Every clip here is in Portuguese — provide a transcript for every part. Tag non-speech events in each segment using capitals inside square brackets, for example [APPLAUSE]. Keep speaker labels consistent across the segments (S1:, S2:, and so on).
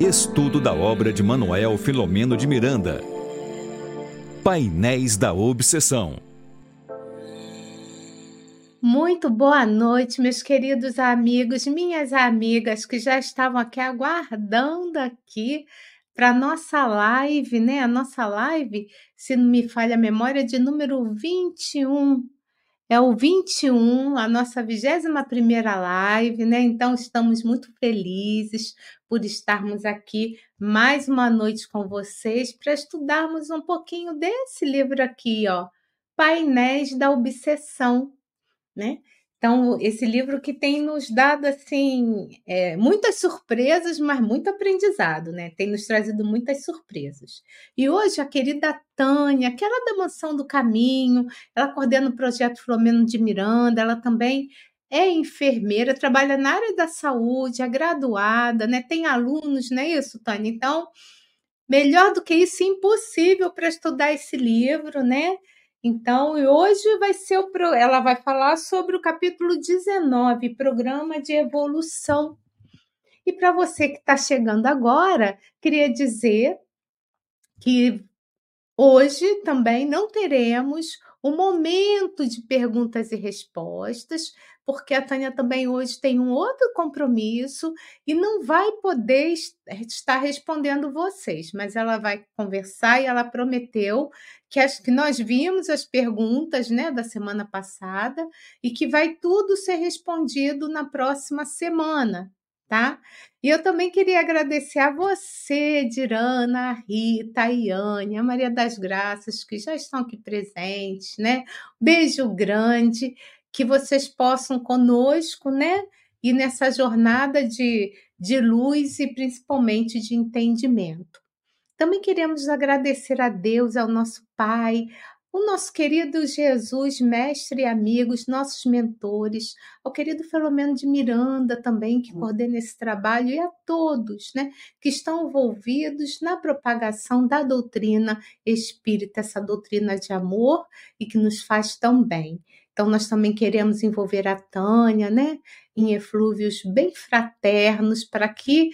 S1: Estudo da obra de Manuel Filomeno de Miranda. Painéis da Obsessão.
S2: Muito boa noite, meus queridos amigos, minhas amigas que já estavam aqui aguardando aqui para nossa live, né? A nossa live, se não me falha a memória, de número 21. É o 21, a nossa 21 primeira live, né? Então estamos muito felizes por estarmos aqui mais uma noite com vocês para estudarmos um pouquinho desse livro aqui, ó, Painéis da Obsessão, né? Então, esse livro que tem nos dado assim é, muitas surpresas, mas muito aprendizado, né? Tem nos trazido muitas surpresas. E hoje a querida Tânia, aquela da Mansão do Caminho, ela coordena o projeto Flomeno de Miranda, ela também é enfermeira, trabalha na área da saúde, é graduada, né? Tem alunos, não é isso, Tânia? Então, melhor do que isso, impossível para estudar esse livro, né? Então, hoje vai ser o ela vai falar sobre o capítulo 19, programa de evolução. E para você que está chegando agora, queria dizer que hoje também não teremos o momento de perguntas e respostas, porque a Tânia também hoje tem um outro compromisso e não vai poder estar respondendo vocês, mas ela vai conversar e ela prometeu que, as, que nós vimos as perguntas né, da semana passada e que vai tudo ser respondido na próxima semana tá? E eu também queria agradecer a você, Dirana, a Rita, a Iane, a Maria das Graças, que já estão aqui presentes, né? Beijo grande, que vocês possam conosco, né? E nessa jornada de, de luz e principalmente de entendimento. Também queremos agradecer a Deus, ao nosso Pai, o nosso querido Jesus, mestre e amigos, nossos mentores, ao querido Filomeno de Miranda também, que hum. coordena esse trabalho, e a todos né, que estão envolvidos na propagação da doutrina espírita, essa doutrina de amor e que nos faz tão bem. Então, nós também queremos envolver a Tânia né, em eflúvios bem fraternos para que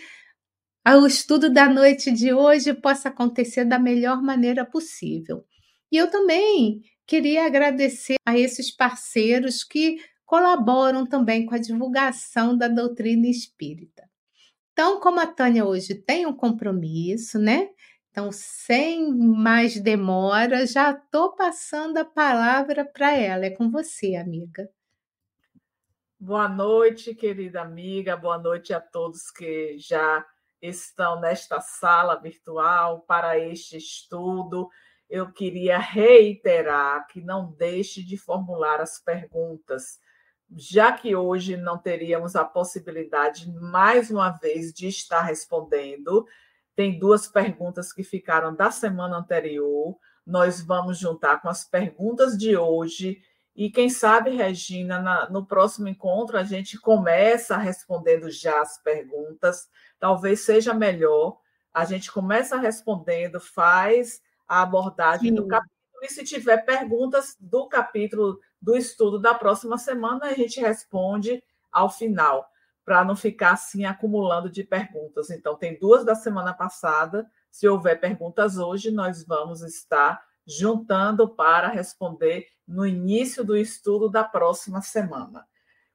S2: o estudo da noite de hoje possa acontecer da melhor maneira possível. E eu também queria agradecer a esses parceiros que colaboram também com a divulgação da doutrina espírita. Então, como a Tânia hoje tem um compromisso, né? Então, sem mais demora, já estou passando a palavra para ela. É com você, amiga.
S3: Boa noite, querida amiga. Boa noite a todos que já estão nesta sala virtual para este estudo eu queria reiterar que não deixe de formular as perguntas, já que hoje não teríamos a possibilidade, mais uma vez, de estar respondendo. Tem duas perguntas que ficaram da semana anterior. Nós vamos juntar com as perguntas de hoje. E quem sabe, Regina, na, no próximo encontro a gente começa respondendo já as perguntas. Talvez seja melhor. A gente começa respondendo, faz a abordagem Sim. do capítulo. E se tiver perguntas do capítulo do estudo da próxima semana, a gente responde ao final, para não ficar assim acumulando de perguntas. Então, tem duas da semana passada. Se houver perguntas hoje, nós vamos estar juntando para responder no início do estudo da próxima semana.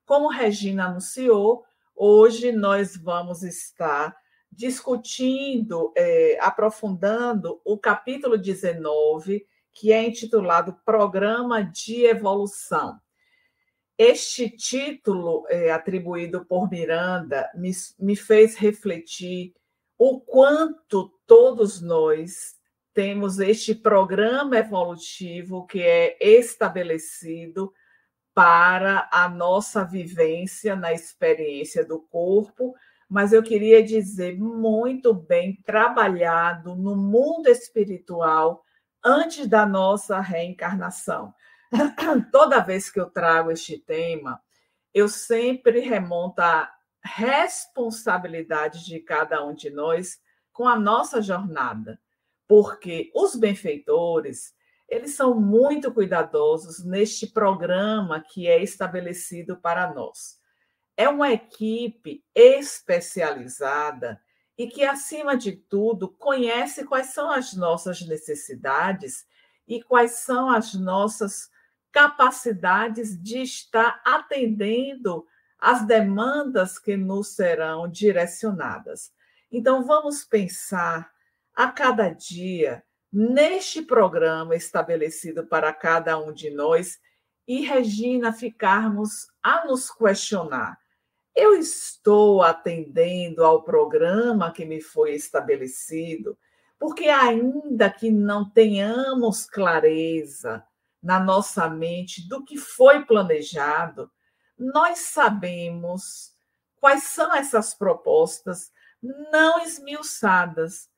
S3: Como Regina anunciou, hoje nós vamos estar discutindo, é, aprofundando o capítulo 19, que é intitulado Programa de Evolução. Este título, é, atribuído por Miranda, me, me fez refletir o quanto todos nós temos este programa evolutivo que é estabelecido para a nossa vivência na experiência do corpo, mas eu queria dizer muito bem trabalhado no mundo espiritual antes da nossa reencarnação. [COUGHS] Toda vez que eu trago este tema, eu sempre remonto à responsabilidade de cada um de nós com a nossa jornada, porque os benfeitores, eles são muito cuidadosos neste programa que é estabelecido para nós. É uma equipe especializada e que, acima de tudo, conhece quais são as nossas necessidades e quais são as nossas capacidades de estar atendendo às demandas que nos serão direcionadas. Então, vamos pensar a cada dia neste programa estabelecido para cada um de nós e, Regina, ficarmos a nos questionar. Eu estou atendendo ao programa que me foi estabelecido, porque, ainda que não tenhamos clareza na nossa mente do que foi planejado, nós sabemos quais são essas propostas não esmiuçadas,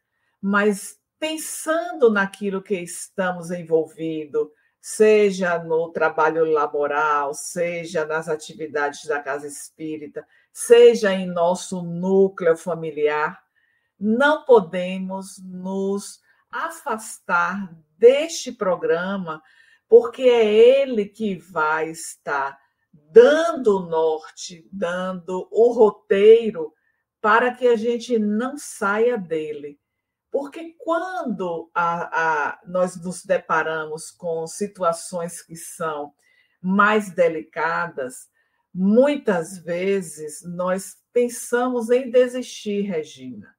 S3: mas pensando naquilo que estamos envolvidos, seja no trabalho laboral, seja nas atividades da casa espírita, seja em nosso núcleo familiar, não podemos nos afastar deste programa, porque é ele que vai estar dando o norte, dando o roteiro para que a gente não saia dele. Porque quando a, a, nós nos deparamos com situações que são mais delicadas, muitas vezes nós pensamos em desistir, Regina.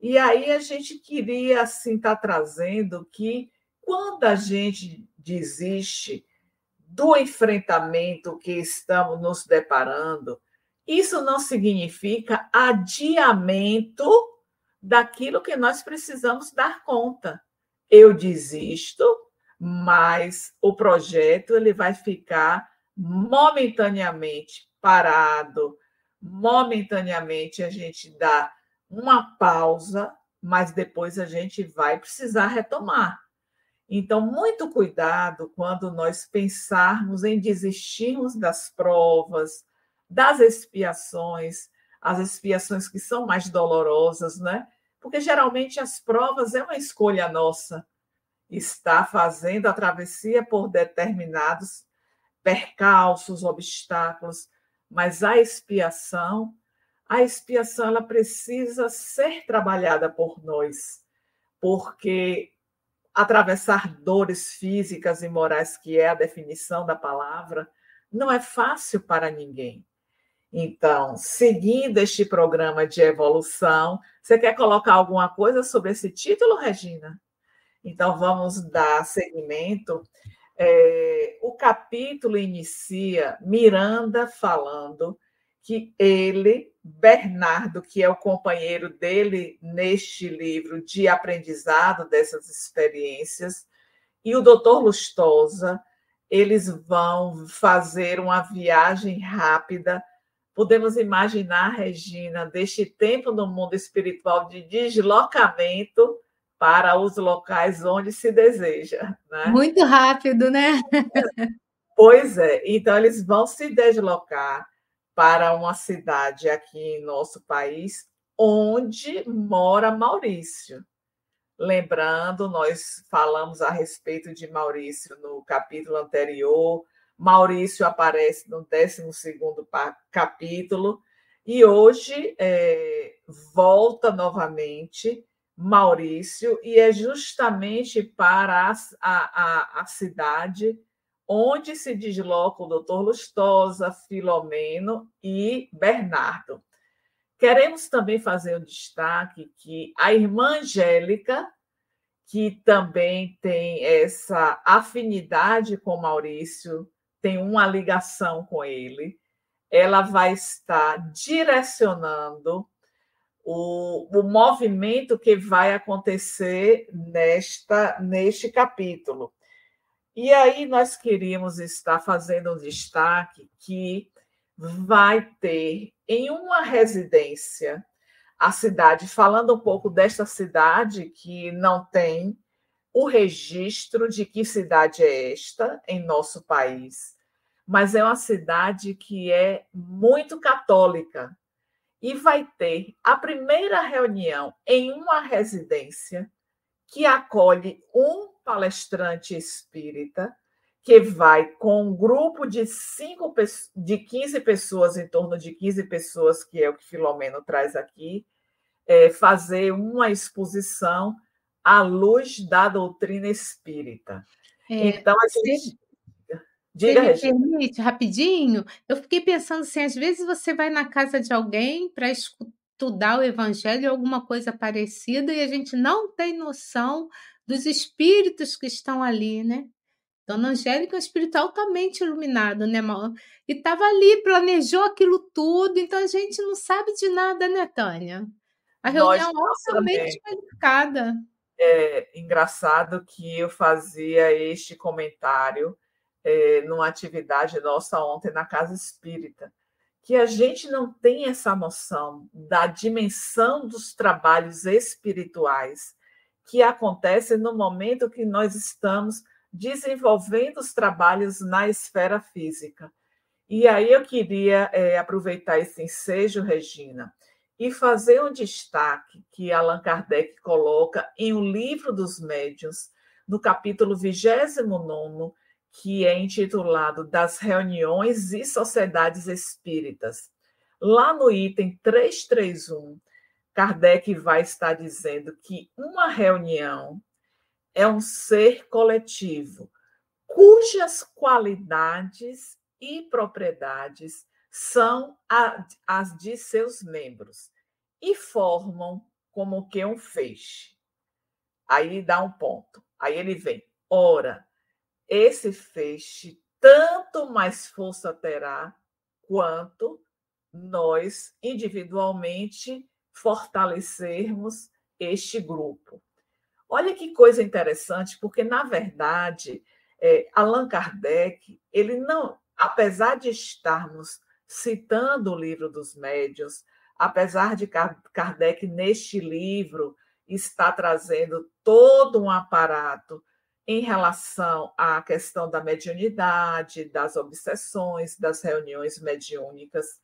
S3: E aí a gente queria assim estar tá trazendo que quando a gente desiste do enfrentamento que estamos nos deparando, isso não significa adiamento daquilo que nós precisamos dar conta. Eu desisto, mas o projeto ele vai ficar momentaneamente parado, momentaneamente a gente dá uma pausa, mas depois a gente vai precisar retomar. Então, muito cuidado quando nós pensarmos em desistirmos das provas, das expiações, as expiações que são mais dolorosas, né? Porque geralmente as provas é uma escolha nossa. Está fazendo a travessia por determinados percalços, obstáculos, mas a expiação, a expiação ela precisa ser trabalhada por nós, porque atravessar dores físicas e morais, que é a definição da palavra, não é fácil para ninguém. Então, seguindo este programa de evolução, você quer colocar alguma coisa sobre esse título, Regina? Então, vamos dar seguimento. É, o capítulo inicia Miranda falando que ele, Bernardo, que é o companheiro dele neste livro de aprendizado dessas experiências, e o doutor Lustosa, eles vão fazer uma viagem rápida podemos imaginar, Regina, deste tempo no mundo espiritual de deslocamento para os locais onde se deseja. Né?
S2: Muito rápido, né?
S3: Pois é, então eles vão se deslocar para uma cidade aqui em nosso país onde mora Maurício. Lembrando, nós falamos a respeito de Maurício no capítulo anterior, Maurício aparece no 12 capítulo, e hoje é, volta novamente Maurício, e é justamente para a, a, a cidade onde se desloca o doutor Lustosa, Filomeno e Bernardo. Queremos também fazer um destaque que a irmã Angélica, que também tem essa afinidade com Maurício, tem uma ligação com ele, ela vai estar direcionando o, o movimento que vai acontecer nesta neste capítulo. E aí nós queríamos estar fazendo um destaque que vai ter em uma residência a cidade, falando um pouco desta cidade que não tem o registro de que cidade é esta em nosso país, mas é uma cidade que é muito católica e vai ter a primeira reunião em uma residência que acolhe um palestrante espírita que vai com um grupo de cinco de 15 pessoas, em torno de 15 pessoas, que é o que Filomeno traz aqui, é, fazer uma exposição à luz da doutrina espírita.
S2: É, então, a gente. Diga, me permite, rapidinho, eu fiquei pensando assim, às vezes você vai na casa de alguém para estudar o evangelho ou alguma coisa parecida e a gente não tem noção dos espíritos que estão ali, né? Dona Angélica é um espírito altamente iluminado, né, Mal? E estava ali, planejou aquilo tudo, então a gente não sabe de nada, né, Tânia? A reunião Nós, altamente qualificada.
S3: É engraçado que eu fazia este comentário é, numa atividade nossa ontem na Casa Espírita, que a gente não tem essa noção da dimensão dos trabalhos espirituais que acontecem no momento que nós estamos desenvolvendo os trabalhos na esfera física. E aí eu queria é, aproveitar esse ensejo, Regina, e fazer um destaque que Allan Kardec coloca em O Livro dos Médiuns, no capítulo 29, que é intitulado Das Reuniões e Sociedades Espíritas. Lá no item 331, Kardec vai estar dizendo que uma reunião é um ser coletivo cujas qualidades e propriedades são as de seus membros e formam como que um feixe. Aí dá um ponto. Aí ele vem. Ora, esse feixe tanto mais força terá quanto nós individualmente fortalecermos este grupo. Olha que coisa interessante, porque na verdade é, Allan Kardec ele não, apesar de estarmos citando o livro dos médios, apesar de Kardec neste livro estar trazendo todo um aparato em relação à questão da mediunidade, das obsessões, das reuniões mediúnicas.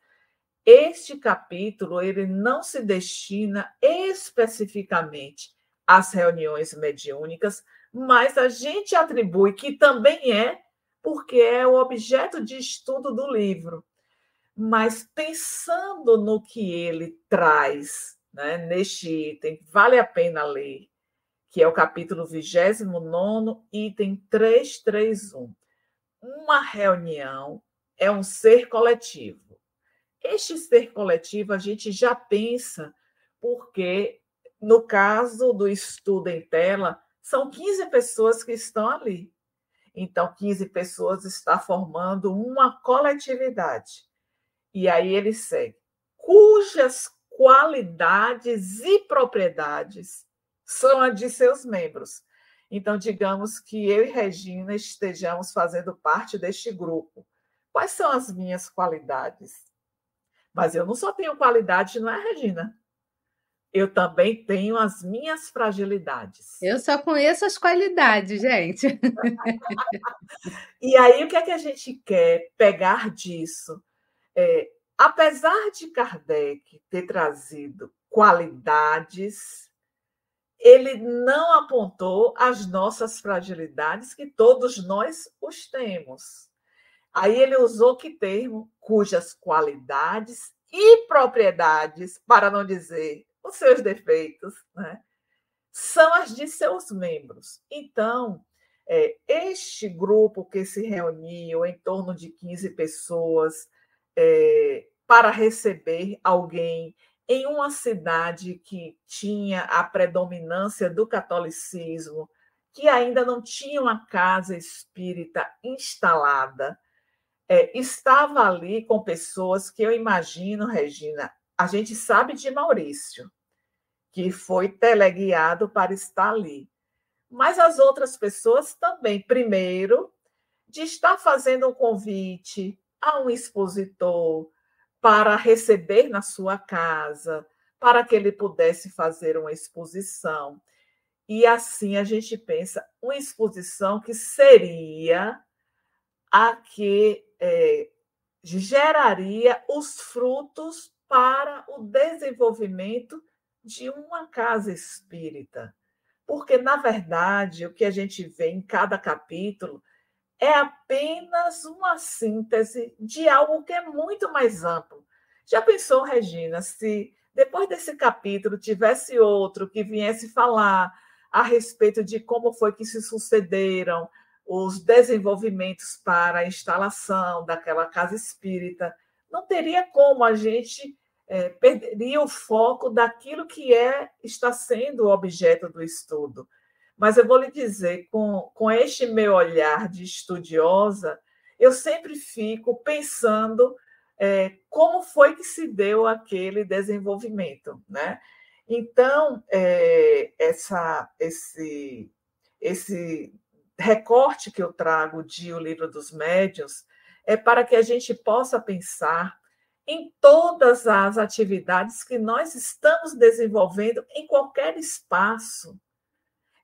S3: Este capítulo ele não se destina especificamente às reuniões mediúnicas, mas a gente atribui que também é, porque é o objeto de estudo do livro. Mas pensando no que ele traz né, neste item, vale a pena ler que é o capítulo 29, item 331. Uma reunião é um ser coletivo. Este ser coletivo a gente já pensa, porque no caso do estudo em tela, são 15 pessoas que estão ali. Então, 15 pessoas está formando uma coletividade. E aí ele segue, cujas qualidades e propriedades são a de seus membros. Então, digamos que eu e Regina estejamos fazendo parte deste grupo. Quais são as minhas qualidades? Mas eu não só tenho qualidade, não é, Regina? Eu também tenho as minhas fragilidades.
S2: Eu só conheço as qualidades, gente.
S3: e aí, o que é que a gente quer pegar disso? É, apesar de Kardec ter trazido qualidades, ele não apontou as nossas fragilidades, que todos nós os temos. Aí ele usou que termo? Cujas qualidades e propriedades, para não dizer os seus defeitos, né? são as de seus membros. Então, é, este grupo que se reuniu em torno de 15 pessoas é, para receber alguém em uma cidade que tinha a predominância do catolicismo, que ainda não tinha uma casa espírita instalada, é, estava ali com pessoas que eu imagino, Regina, a gente sabe de Maurício, que foi teleguiado para estar ali. Mas as outras pessoas também, primeiro, de estar fazendo um convite a um expositor, para receber na sua casa, para que ele pudesse fazer uma exposição. E assim a gente pensa uma exposição que seria a que é, geraria os frutos para o desenvolvimento de uma casa espírita. Porque, na verdade, o que a gente vê em cada capítulo é apenas uma síntese de algo que é muito mais amplo. Já pensou, Regina, se depois desse capítulo tivesse outro que viesse falar a respeito de como foi que se sucederam os desenvolvimentos para a instalação daquela casa espírita, não teria como a gente é, perderia o foco daquilo que é está sendo o objeto do estudo. Mas eu vou lhe dizer, com, com este meu olhar de estudiosa, eu sempre fico pensando é, como foi que se deu aquele desenvolvimento, né? Então, é, essa, esse, esse recorte que eu trago de O Livro dos Médios é para que a gente possa pensar em todas as atividades que nós estamos desenvolvendo em qualquer espaço.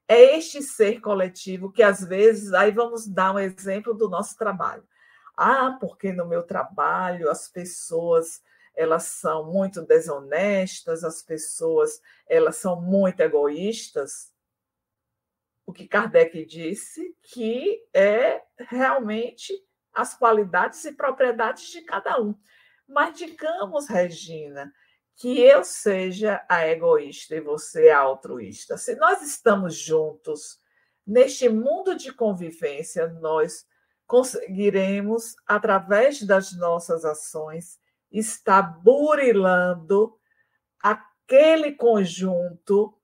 S3: É este ser coletivo que, às vezes, aí vamos dar um exemplo do nosso trabalho. Ah, porque no meu trabalho as pessoas elas são muito desonestas, as pessoas elas são muito egoístas. O que Kardec disse que é realmente as qualidades e propriedades de cada um. Mas digamos, Regina, que eu seja a egoísta e você a altruísta. Se nós estamos juntos neste mundo de convivência, nós conseguiremos, através das nossas ações, estar burilando aquele conjunto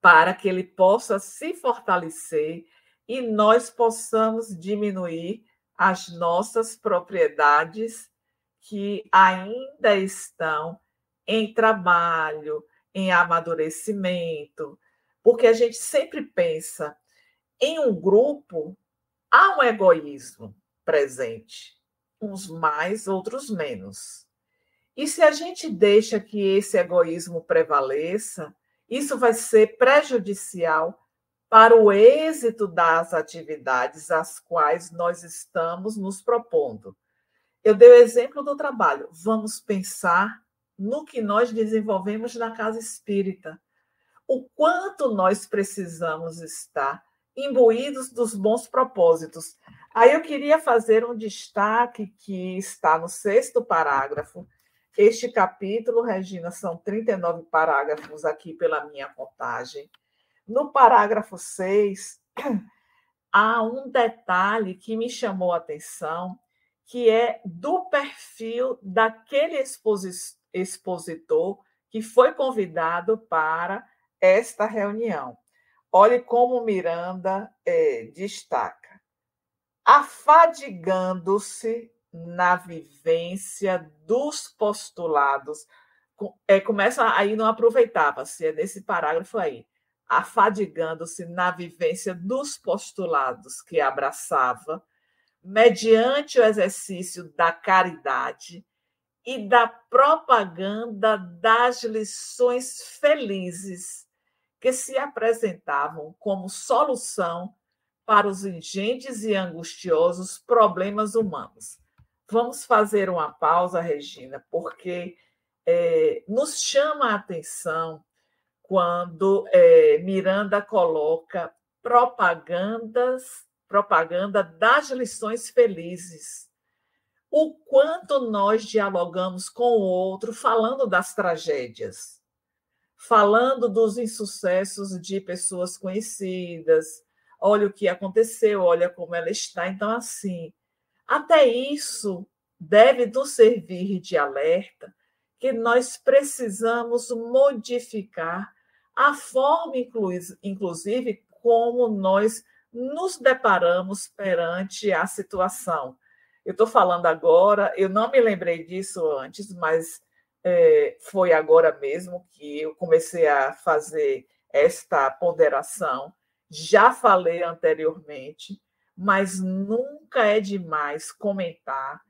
S3: para que ele possa se fortalecer e nós possamos diminuir as nossas propriedades que ainda estão em trabalho, em amadurecimento, porque a gente sempre pensa em um grupo há um egoísmo presente, uns mais, outros menos. E se a gente deixa que esse egoísmo prevaleça, isso vai ser prejudicial para o êxito das atividades às quais nós estamos nos propondo. Eu dei o exemplo do trabalho. Vamos pensar no que nós desenvolvemos na casa espírita. O quanto nós precisamos estar imbuídos dos bons propósitos. Aí eu queria fazer um destaque que está no sexto parágrafo. Este capítulo, Regina, são 39 parágrafos aqui pela minha contagem. No parágrafo 6, há um detalhe que me chamou a atenção, que é do perfil daquele expositor que foi convidado para esta reunião. Olhe como Miranda é, destaca. Afadigando-se na vivência dos postulados. É, começa aí, não aproveitava-se, é nesse parágrafo aí. Afadigando-se na vivência dos postulados que abraçava, mediante o exercício da caridade e da propaganda das lições felizes que se apresentavam como solução para os ingentes e angustiosos problemas humanos. Vamos fazer uma pausa, Regina, porque é, nos chama a atenção quando é, Miranda coloca propagandas, propaganda das lições felizes. O quanto nós dialogamos com o outro falando das tragédias falando dos insucessos de pessoas conhecidas. Olha o que aconteceu, olha como ela está. Então, assim, até isso deve nos servir de alerta que nós precisamos modificar a forma, inclusive, como nós nos deparamos perante a situação. Eu estou falando agora, eu não me lembrei disso antes, mas é, foi agora mesmo que eu comecei a fazer esta ponderação. Já falei anteriormente, mas nunca é demais comentar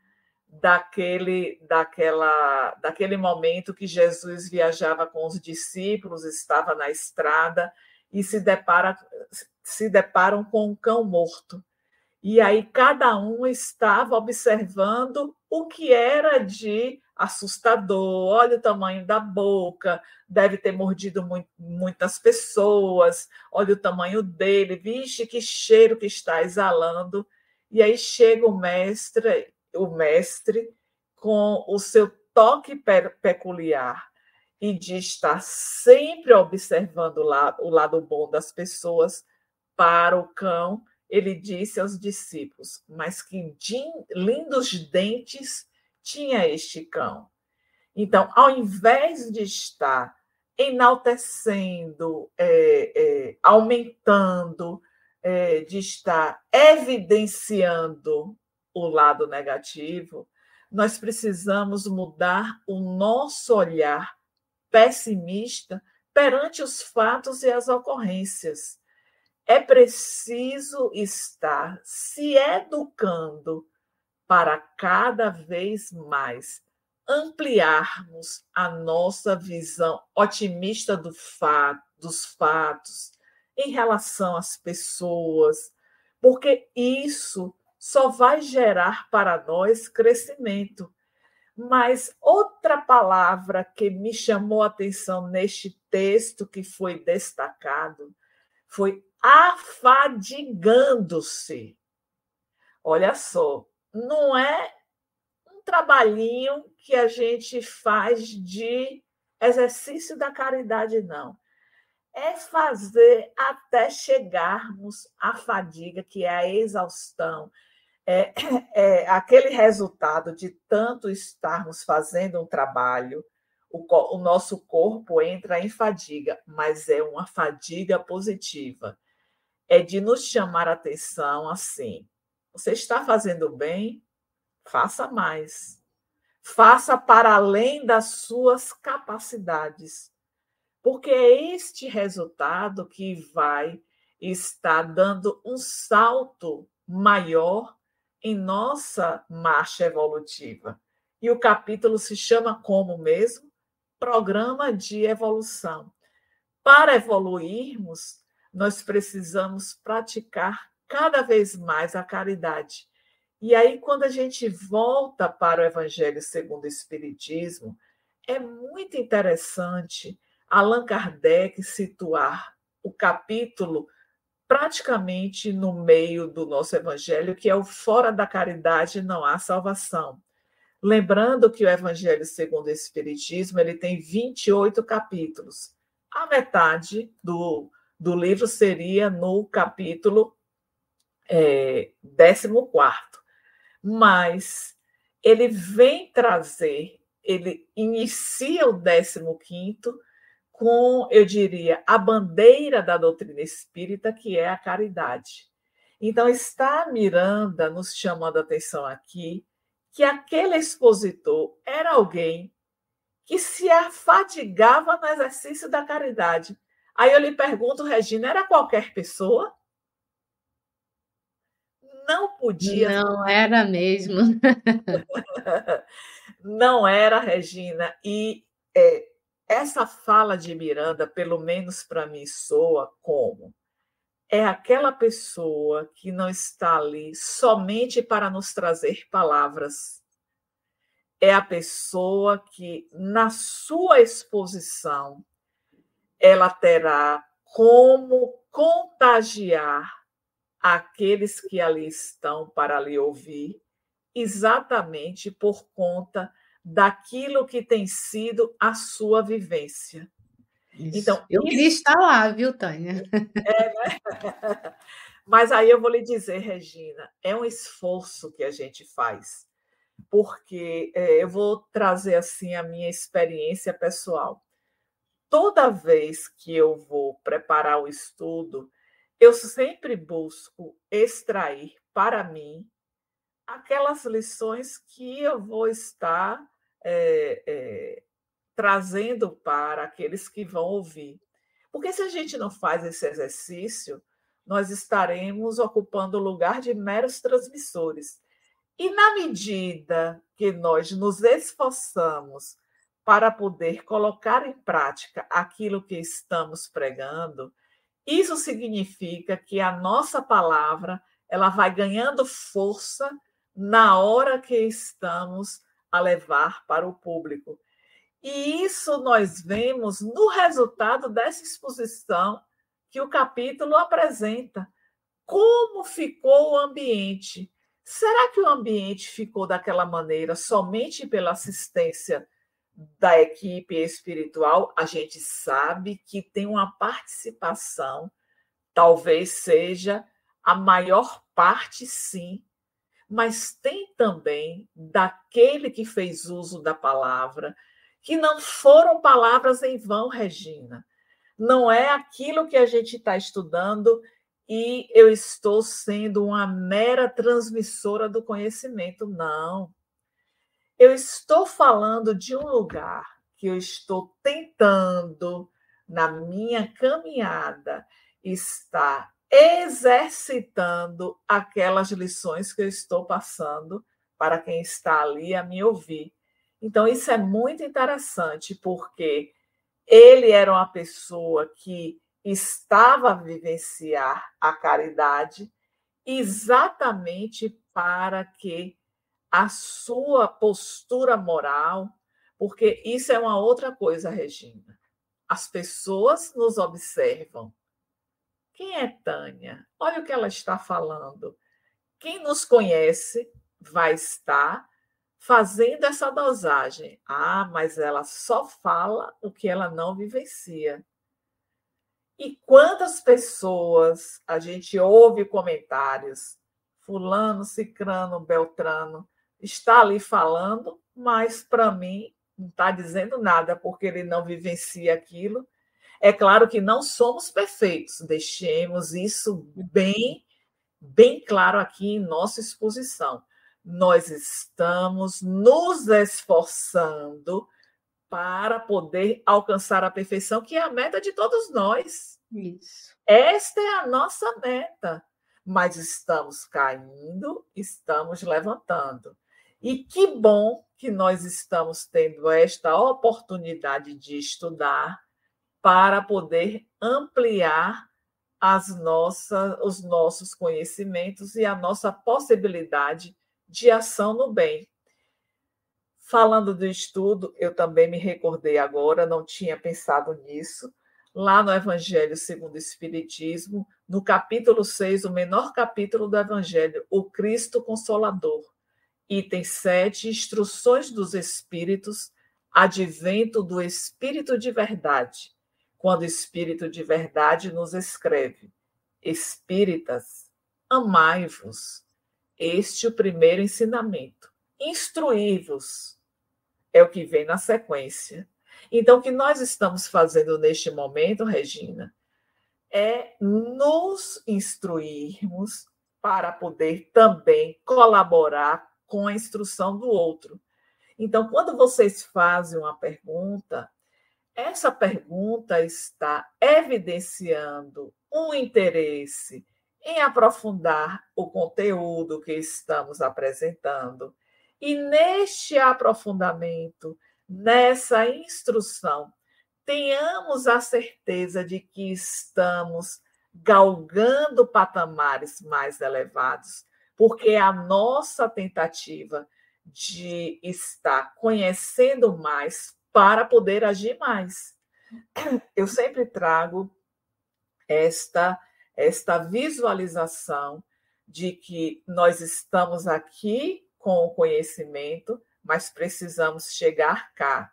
S3: daquele, daquela, daquele momento que Jesus viajava com os discípulos, estava na estrada e se, depara, se deparam com um cão morto. E aí cada um estava observando o que era de assustador. Olha o tamanho da boca, deve ter mordido muitas pessoas. Olha o tamanho dele, vixe, que cheiro que está exalando. E aí chega o mestre, o mestre com o seu toque peculiar. e de estar sempre observando o lado, o lado bom das pessoas para o cão, ele disse aos discípulos: Mas que lindos dentes tinha este cão. Então, ao invés de estar enaltecendo, é, é, aumentando, é, de estar evidenciando o lado negativo, nós precisamos mudar o nosso olhar pessimista perante os fatos e as ocorrências. É preciso estar se educando para cada vez mais ampliarmos a nossa visão otimista do fato, dos fatos em relação às pessoas, porque isso só vai gerar para nós crescimento. Mas outra palavra que me chamou a atenção neste texto que foi destacado foi afadigando-se. Olha só, não é um trabalhinho que a gente faz de exercício da caridade, não. É fazer até chegarmos à fadiga, que é a exaustão, é, é, aquele resultado de tanto estarmos fazendo um trabalho, o, o nosso corpo entra em fadiga, mas é uma fadiga positiva. É de nos chamar a atenção assim. Você está fazendo bem? Faça mais. Faça para além das suas capacidades. Porque é este resultado que vai estar dando um salto maior em nossa marcha evolutiva. E o capítulo se chama como mesmo? Programa de evolução. Para evoluirmos, nós precisamos praticar cada vez mais a caridade. E aí, quando a gente volta para o Evangelho segundo o Espiritismo, é muito interessante Allan Kardec situar o capítulo praticamente no meio do nosso evangelho, que é o fora da caridade não há salvação. Lembrando que o evangelho segundo o espiritismo, ele tem 28 capítulos. A metade do, do livro seria no capítulo é, 14. Mas ele vem trazer, ele inicia o 15 com, eu diria, a bandeira da doutrina espírita, que é a caridade. Então, está Miranda nos chamando a atenção aqui que aquele expositor era alguém que se afadigava no exercício da caridade. Aí eu lhe pergunto, Regina, era qualquer pessoa? Não podia.
S2: Não era mesmo. [LAUGHS]
S3: Não era, Regina. E é, essa fala de Miranda, pelo menos para mim, soa como é aquela pessoa que não está ali somente para nos trazer palavras. É a pessoa que, na sua exposição, ela terá como contagiar aqueles que ali estão para lhe ouvir, exatamente por conta daquilo que tem sido a sua vivência.
S2: Isso. Então, eu isso... queria estar lá, viu, Tânia?
S3: É, né? [LAUGHS] Mas aí eu vou lhe dizer, Regina, é um esforço que a gente faz, porque é, eu vou trazer assim a minha experiência pessoal. Toda vez que eu vou preparar o estudo, eu sempre busco extrair para mim aquelas lições que eu vou estar é, é, trazendo para aqueles que vão ouvir. Porque se a gente não faz esse exercício, nós estaremos ocupando o lugar de meros transmissores. E na medida que nós nos esforçamos para poder colocar em prática aquilo que estamos pregando, isso significa que a nossa palavra ela vai ganhando força na hora que estamos a levar para o público. E isso nós vemos no resultado dessa exposição que o capítulo apresenta. Como ficou o ambiente? Será que o ambiente ficou daquela maneira somente pela assistência da equipe espiritual, a gente sabe que tem uma participação, talvez seja a maior parte, sim, mas tem também daquele que fez uso da palavra, que não foram palavras em vão, Regina. Não é aquilo que a gente está estudando e eu estou sendo uma mera transmissora do conhecimento. Não. Eu estou falando de um lugar que eu estou tentando, na minha caminhada, estar exercitando aquelas lições que eu estou passando para quem está ali a me ouvir. Então, isso é muito interessante, porque ele era uma pessoa que estava a vivenciar a caridade exatamente para que a sua postura moral, porque isso é uma outra coisa, Regina. As pessoas nos observam. Quem é Tânia? Olha o que ela está falando. Quem nos conhece vai estar fazendo essa dosagem. Ah, mas ela só fala o que ela não vivencia. E quantas pessoas a gente ouve comentários, fulano, cicrano, beltrano, está ali falando, mas para mim não está dizendo nada, porque ele não vivencia aquilo. É claro que não somos perfeitos, deixemos isso bem, bem claro aqui em nossa exposição. Nós estamos nos esforçando para poder alcançar a perfeição, que é a meta de todos nós.
S2: Isso.
S3: Esta é a nossa meta. Mas estamos caindo, estamos levantando. E que bom que nós estamos tendo esta oportunidade de estudar para poder ampliar as nossas, os nossos conhecimentos e a nossa possibilidade de ação no bem. Falando do estudo, eu também me recordei agora, não tinha pensado nisso, lá no Evangelho segundo o Espiritismo, no capítulo 6, o menor capítulo do Evangelho, o Cristo Consolador. Item 7, Instruções dos Espíritos, Advento do Espírito de Verdade, quando o Espírito de Verdade nos escreve: Espíritas, amai-vos. Este é o primeiro ensinamento. Instruí-vos é o que vem na sequência. Então, o que nós estamos fazendo neste momento, Regina, é nos instruirmos para poder também colaborar com a instrução do outro. Então, quando vocês fazem uma pergunta, essa pergunta está evidenciando um interesse em aprofundar o conteúdo que estamos apresentando. E neste aprofundamento, nessa instrução, tenhamos a certeza de que estamos galgando patamares mais elevados, porque a nossa tentativa de estar conhecendo mais para poder agir mais. Eu sempre trago esta esta visualização de que nós estamos aqui com o conhecimento, mas precisamos chegar cá.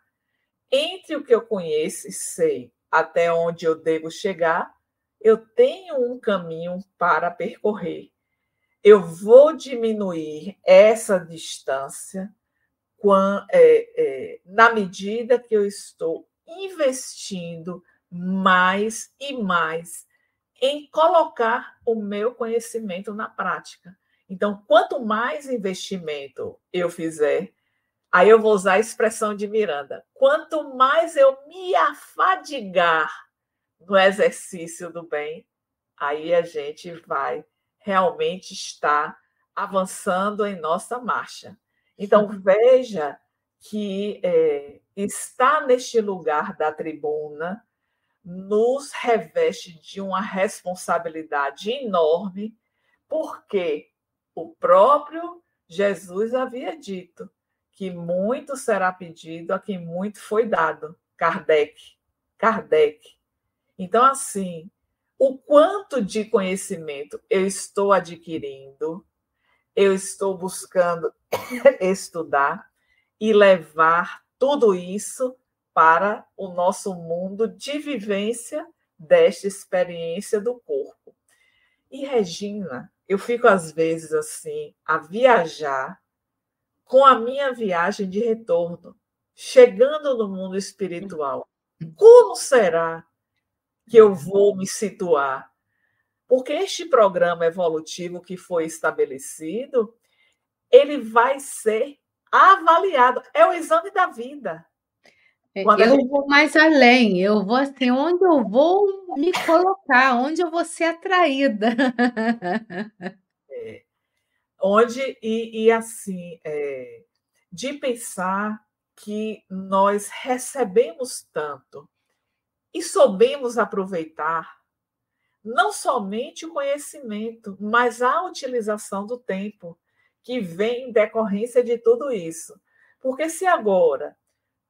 S3: Entre o que eu conheço e sei até onde eu devo chegar, eu tenho um caminho para percorrer. Eu vou diminuir essa distância é, é, na medida que eu estou investindo mais e mais em colocar o meu conhecimento na prática. Então, quanto mais investimento eu fizer, aí eu vou usar a expressão de Miranda, quanto mais eu me afadigar no exercício do bem, aí a gente vai realmente estar avançando em nossa marcha. Então, veja que é, estar neste lugar da tribuna nos reveste de uma responsabilidade enorme, porque o próprio Jesus havia dito que muito será pedido a quem muito foi dado. Kardec. Kardec. Então, assim, o quanto de conhecimento eu estou adquirindo, eu estou buscando [COUGHS] estudar e levar tudo isso para o nosso mundo de vivência desta experiência do corpo. E Regina, eu fico às vezes assim, a viajar com a minha viagem de retorno, chegando no mundo espiritual. Como será que eu vou me situar? Porque este programa evolutivo que foi estabelecido, ele vai ser avaliado. É o exame da vida.
S2: É, Quando eu gente... vou mais além, eu vou assim, onde eu vou me colocar, onde eu vou ser atraída. [LAUGHS]
S3: É, onde, e, e assim, é, de pensar que nós recebemos tanto e soubemos aproveitar não somente o conhecimento, mas a utilização do tempo que vem em decorrência de tudo isso. Porque se agora,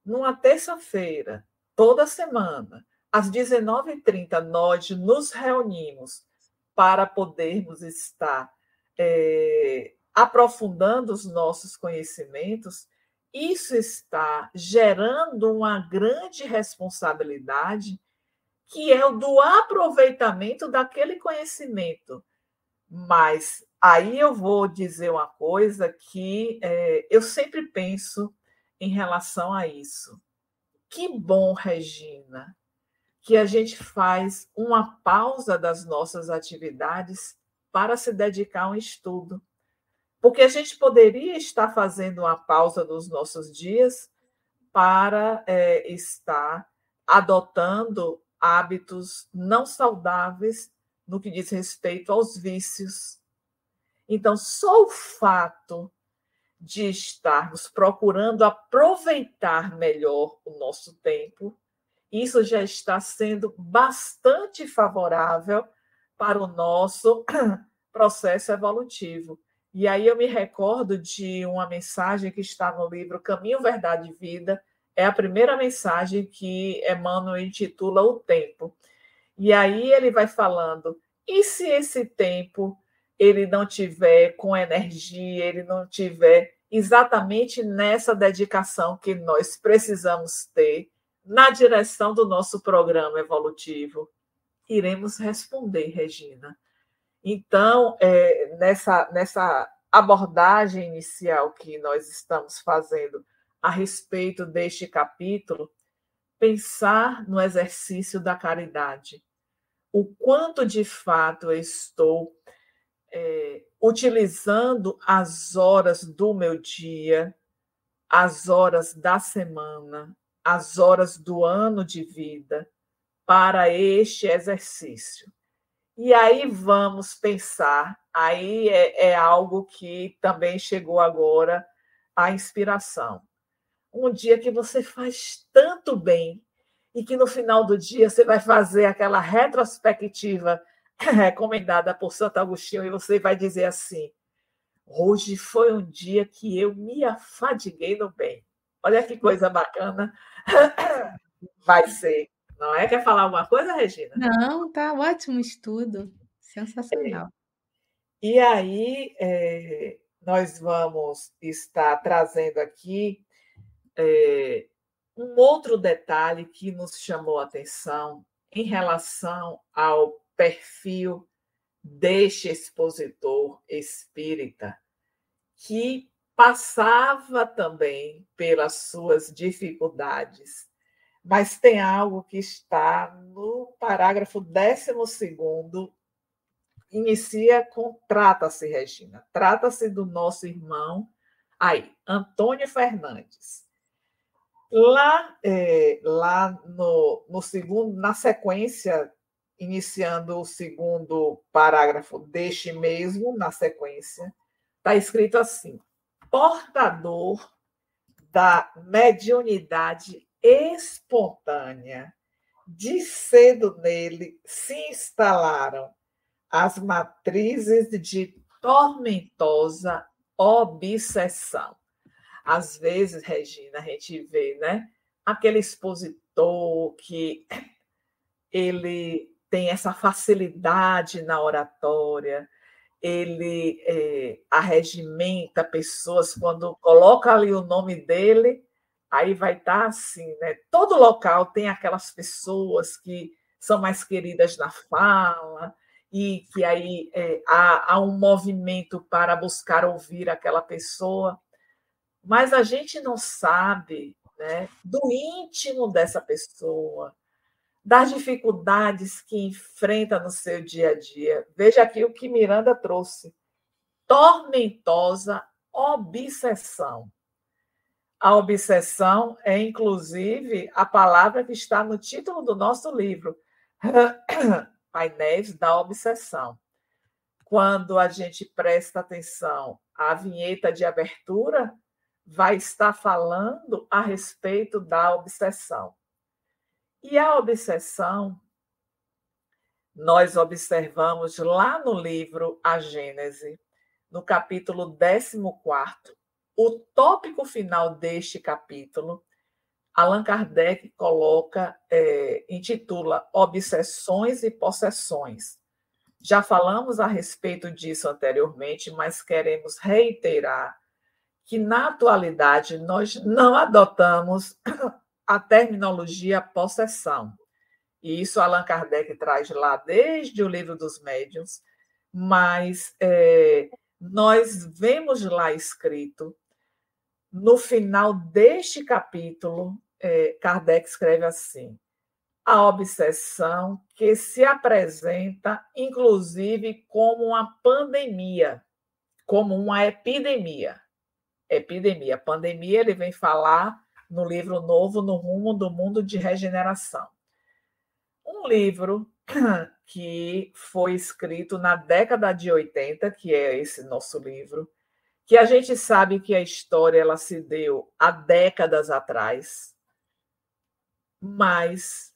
S3: numa terça-feira, toda semana, às 19h30, nós nos reunimos para podermos estar é, aprofundando os nossos conhecimentos, isso está gerando uma grande responsabilidade, que é o do aproveitamento daquele conhecimento. Mas aí eu vou dizer uma coisa que é, eu sempre penso em relação a isso. Que bom, Regina, que a gente faz uma pausa das nossas atividades para se dedicar a um estudo. Porque a gente poderia estar fazendo uma pausa dos nossos dias para é, estar adotando hábitos não saudáveis no que diz respeito aos vícios. Então, só o fato de estarmos procurando aproveitar melhor o nosso tempo, isso já está sendo bastante favorável para o nosso [CLEARS THROAT] processo evolutivo. E aí eu me recordo de uma mensagem que está no livro Caminho, Verdade e Vida. É a primeira mensagem que Emmanuel intitula O Tempo. E aí ele vai falando: e se esse tempo ele não tiver com energia, ele não tiver exatamente nessa dedicação que nós precisamos ter na direção do nosso programa evolutivo? Iremos responder, Regina. Então, é, nessa, nessa abordagem inicial que nós estamos fazendo a respeito deste capítulo, pensar no exercício da caridade. O quanto de fato eu estou é, utilizando as horas do meu dia, as horas da semana, as horas do ano de vida para este exercício. E aí vamos pensar, aí é, é algo que também chegou agora a inspiração. Um dia que você faz tanto bem e que no final do dia você vai fazer aquela retrospectiva [LAUGHS] recomendada por Santo Agostinho e você vai dizer assim: hoje foi um dia que eu me afadiguei no bem. Olha que coisa bacana [COUGHS] vai ser. Não é? Quer falar alguma coisa, Regina?
S2: Não, tá ótimo estudo. Sensacional.
S3: É. E aí, é, nós vamos estar trazendo aqui é, um outro detalhe que nos chamou a atenção em relação ao perfil deste expositor espírita, que passava também pelas suas dificuldades mas tem algo que está no parágrafo 12, inicia com trata-se, Regina, trata-se do nosso irmão, aí, Antônio Fernandes. Lá, é, lá no, no segundo, na sequência, iniciando o segundo parágrafo deste mesmo, na sequência, está escrito assim: portador da mediunidade espontânea. De cedo nele se instalaram as matrizes de tormentosa obsessão. Às vezes, Regina, a gente vê, né? Aquele expositor que ele tem essa facilidade na oratória, ele é, arregimenta pessoas quando coloca ali o nome dele, aí vai estar tá assim, né? Todo local tem aquelas pessoas que são mais queridas na fala, e que aí é, há, há um movimento para buscar ouvir aquela pessoa, mas a gente não sabe né, do íntimo dessa pessoa, das dificuldades que enfrenta no seu dia a dia. Veja aqui o que Miranda trouxe: tormentosa obsessão. A obsessão é, inclusive, a palavra que está no título do nosso livro, [CLEARS THROAT] Painéis da Obsessão. Quando a gente presta atenção à vinheta de abertura, vai estar falando a respeito da obsessão. E a obsessão, nós observamos lá no livro A Gênese, no capítulo 14, o tópico final deste capítulo, Allan Kardec coloca, é, intitula Obsessões e Possessões. Já falamos a respeito disso anteriormente, mas queremos reiterar que, na atualidade, nós não adotamos [COUGHS] a terminologia possessão. E isso Allan Kardec traz lá desde o livro dos médiuns, mas é, nós vemos lá escrito, no final deste capítulo, é, Kardec escreve assim: a obsessão que se apresenta, inclusive, como uma pandemia, como uma epidemia. Epidemia, pandemia, ele vem falar no livro novo, No Rumo do Mundo de Regeneração. Um livro [CLEARS THROAT] que foi escrito na década de 80, que é esse nosso livro, que a gente sabe que a história ela se deu há décadas atrás, mas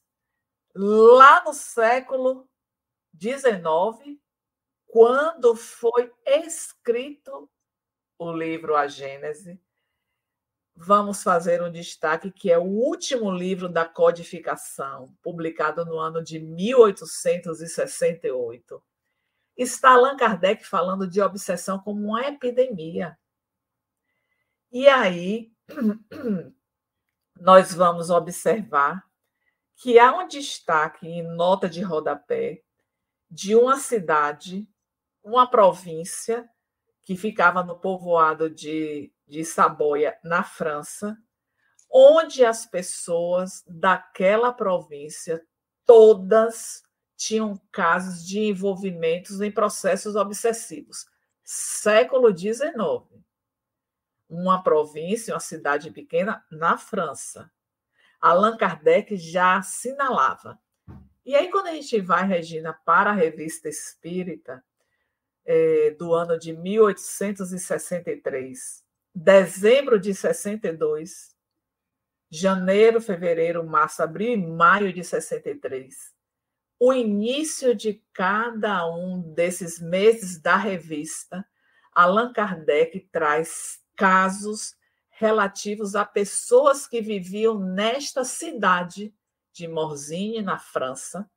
S3: lá no século XIX, quando foi escrito o livro A Gênese, vamos fazer um destaque que é o último livro da codificação, publicado no ano de 1868. Está Allan Kardec falando de obsessão como uma epidemia. E aí, [CLEARS THROAT] nós vamos observar que há um destaque em nota de rodapé de uma cidade, uma província, que ficava no povoado de de Saboia, na França, onde as pessoas daquela província, todas tinham casos de envolvimentos em processos obsessivos. Século XIX. Uma província, uma cidade pequena na França. Allan Kardec já assinalava. E aí, quando a gente vai, Regina, para a revista Espírita, é, do ano de 1863, dezembro de 62, janeiro, fevereiro, março, abril e maio de 63. O início de cada um desses meses da revista, Allan Kardec traz casos relativos a pessoas que viviam nesta cidade de Morzine, na França,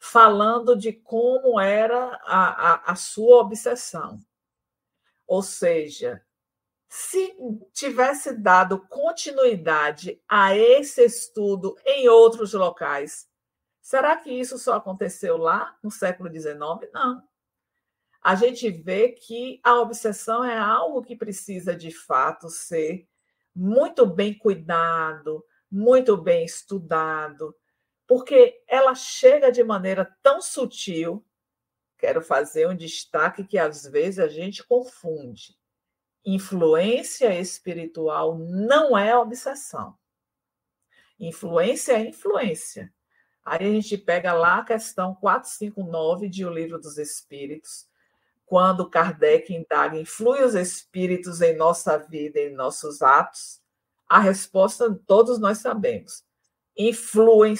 S3: falando de como era a, a, a sua obsessão. Ou seja, se tivesse dado continuidade a esse estudo em outros locais, será que isso só aconteceu lá no século XIX? Não. A gente vê que a obsessão é algo que precisa de fato ser muito bem cuidado, muito bem estudado, porque ela chega de maneira tão sutil. Quero fazer um destaque que às vezes a gente confunde Influência espiritual não é obsessão. Influência é influência. Aí a gente pega lá a questão 459 de O Livro dos Espíritos, quando Kardec indaga: influi os espíritos em nossa vida, em nossos atos? A resposta todos nós sabemos. Influem,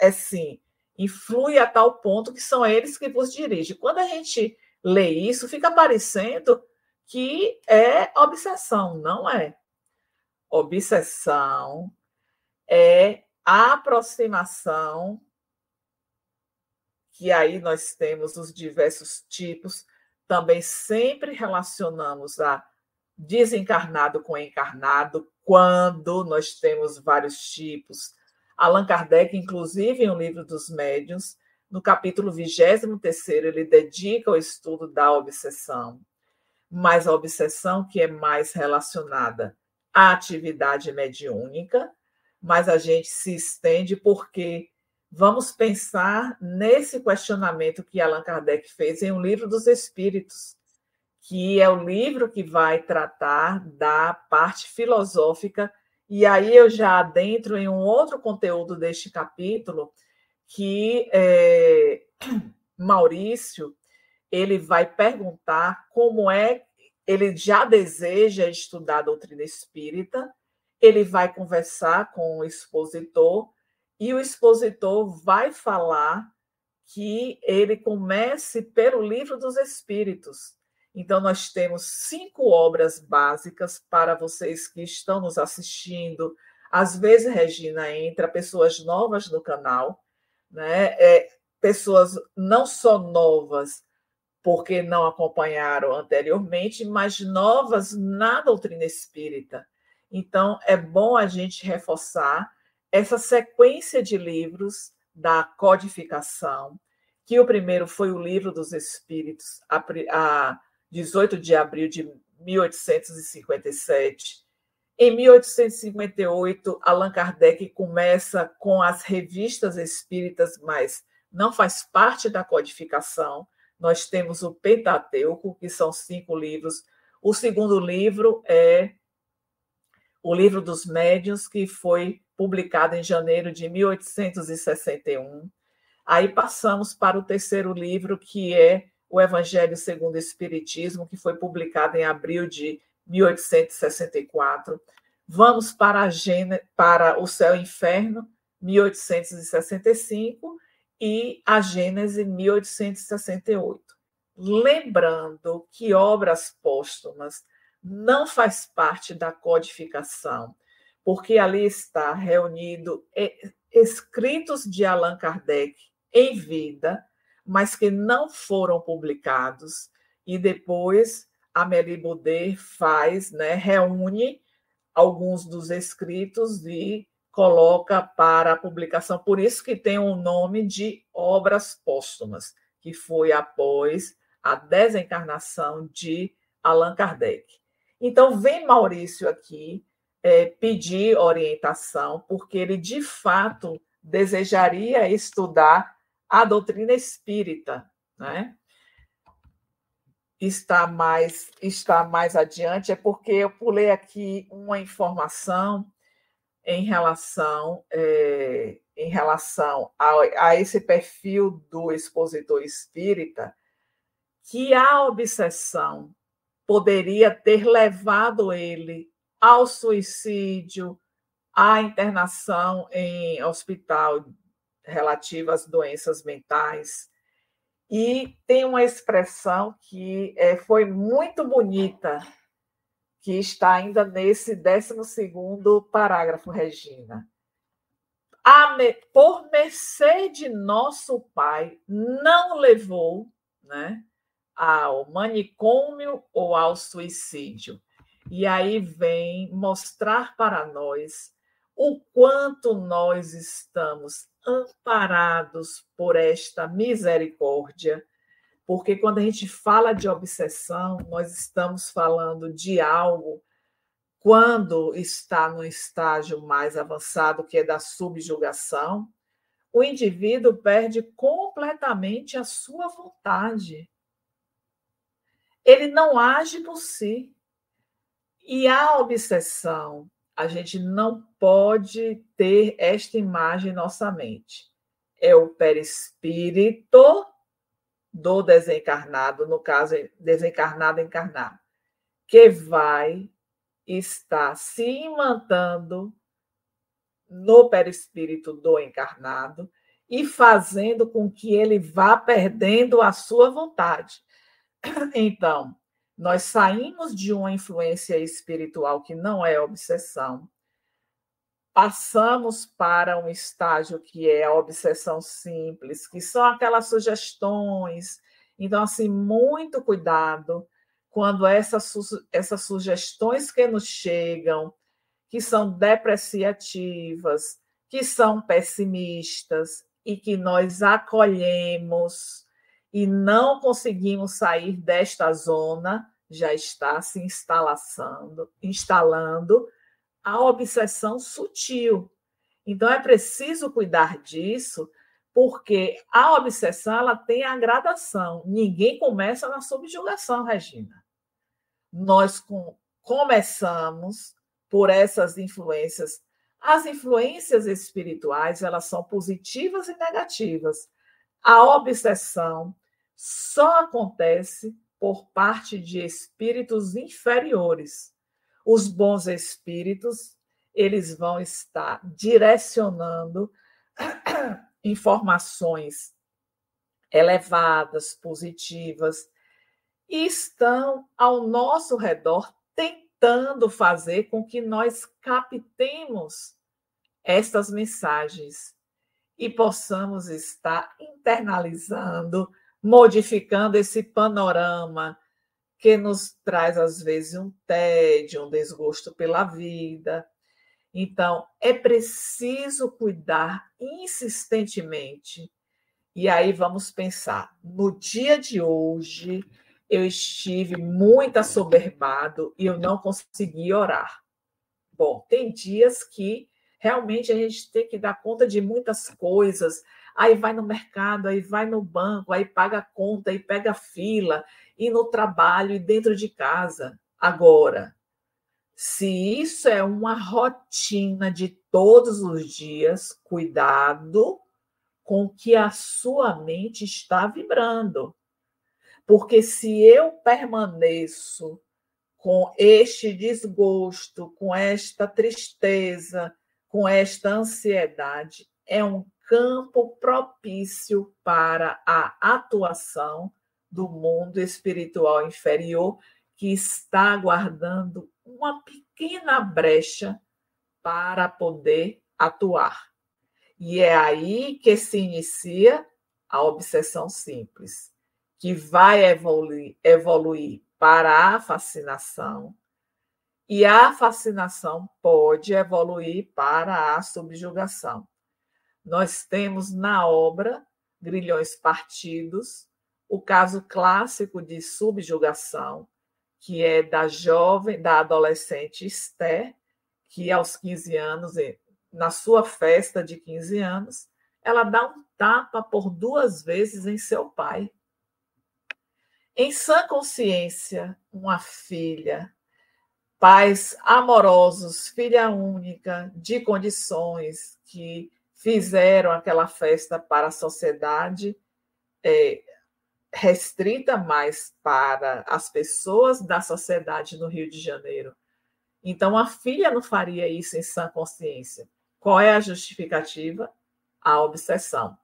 S3: é sim, influi a tal ponto que são eles que vos dirigem. Quando a gente lê isso, fica parecendo que é obsessão, não é. Obsessão é a aproximação, que aí nós temos os diversos tipos, também sempre relacionamos a desencarnado com encarnado, quando nós temos vários tipos. Allan Kardec, inclusive, em O Livro dos Médiuns, no capítulo 23, ele dedica ao estudo da obsessão, mas a obsessão que é mais relacionada à atividade mediúnica, mas a gente se estende porque vamos pensar nesse questionamento que Allan Kardec fez em O Livro dos Espíritos, que é o livro que vai tratar da parte filosófica, e aí eu já adentro em um outro conteúdo deste capítulo, que é, [CLEARS THROAT] Maurício ele vai perguntar como é ele já deseja estudar a doutrina espírita, ele vai conversar com o expositor e o expositor vai falar que ele comece pelo livro dos Espíritos. Então, nós temos cinco obras básicas para vocês que estão nos assistindo. Às vezes, Regina, entra pessoas novas no canal, né? É, pessoas não só novas, porque não acompanharam anteriormente, mas novas na doutrina espírita. Então, é bom a gente reforçar essa sequência de livros da codificação, que o primeiro foi o Livro dos Espíritos, a, a 18 de abril de 1857. Em 1858, Allan Kardec começa com as revistas espíritas, mas não faz parte da codificação. Nós temos o Pentateuco, que são cinco livros. O segundo livro é o Livro dos Médiuns, que foi publicado em janeiro de 1861. Aí passamos para o terceiro livro, que é o Evangelho segundo o Espiritismo, que foi publicado em abril de 1864. Vamos para, a Gêne... para o Céu e Inferno, 1865, e a Gênese, 1868. Lembrando que obras póstumas não faz parte da codificação, porque ali está reunido escritos de Allan Kardec em vida, mas que não foram publicados, e depois Amélie Baudet faz, né, reúne alguns dos escritos e coloca para a publicação. Por isso que tem o nome de Obras Póstumas, que foi após a desencarnação de Allan Kardec. Então, vem Maurício aqui é, pedir orientação, porque ele de fato desejaria estudar a doutrina espírita, né? Está mais está mais adiante é porque eu pulei aqui uma informação em relação é, em relação a, a esse perfil do expositor espírita que a obsessão poderia ter levado ele ao suicídio, à internação em hospital relativa às doenças mentais. E tem uma expressão que é, foi muito bonita, que está ainda nesse 12 parágrafo, Regina. Me, por mercê de nosso Pai, não levou né, ao manicômio ou ao suicídio. E aí vem mostrar para nós o quanto nós estamos amparados por esta misericórdia, porque quando a gente fala de obsessão, nós estamos falando de algo quando está no estágio mais avançado, que é da subjugação, o indivíduo perde completamente a sua vontade. Ele não age por si. E a obsessão a gente não pode ter esta imagem em nossa mente. É o perispírito do desencarnado, no caso, desencarnado encarnado, que vai estar se imantando no perispírito do encarnado e fazendo com que ele vá perdendo a sua vontade. Então, nós saímos de uma influência espiritual que não é obsessão, passamos para um estágio que é a obsessão simples, que são aquelas sugestões. Então, assim, muito cuidado quando essas, essas sugestões que nos chegam, que são depreciativas, que são pessimistas e que nós acolhemos e não conseguimos sair desta zona, já está se instalando, instalando a obsessão sutil. Então é preciso cuidar disso, porque a obsessão ela tem a gradação. Ninguém começa na subjugação, Regina. Nós com, começamos por essas influências. As influências espirituais, elas são positivas e negativas. A obsessão só acontece por parte de espíritos inferiores. Os bons espíritos, eles vão estar direcionando [CLEARS THROAT] informações elevadas, positivas, e estão ao nosso redor tentando fazer com que nós captemos estas mensagens e possamos estar internalizando, modificando esse panorama que nos traz, às vezes, um tédio, um desgosto pela vida. Então, é preciso cuidar insistentemente. E aí vamos pensar: no dia de hoje, eu estive muito assoberbado e eu não consegui orar. Bom, tem dias que realmente a gente tem que dar conta de muitas coisas. Aí vai no mercado, aí vai no banco, aí paga a conta, aí pega fila, e no trabalho e dentro de casa. Agora, se isso é uma rotina de todos os dias, cuidado com que a sua mente está vibrando. Porque se eu permaneço com este desgosto, com esta tristeza, com esta ansiedade, é um campo propício para a atuação do mundo espiritual inferior que está aguardando uma pequena brecha para poder atuar. E é aí que se inicia a obsessão simples que vai evoluir, evoluir para a fascinação, e a fascinação pode evoluir para a subjugação. Nós temos na obra Grilhões Partidos o caso clássico de subjugação, que é da jovem, da adolescente Esther, que aos 15 anos, na sua festa de 15 anos, ela dá um tapa por duas vezes em seu pai. Em sã consciência, uma filha, pais amorosos, filha única, de condições que fizeram aquela festa para a sociedade, é, restrita mais para as pessoas da sociedade no Rio de Janeiro. Então, a filha não faria isso em sã consciência. Qual é a justificativa? A obsessão.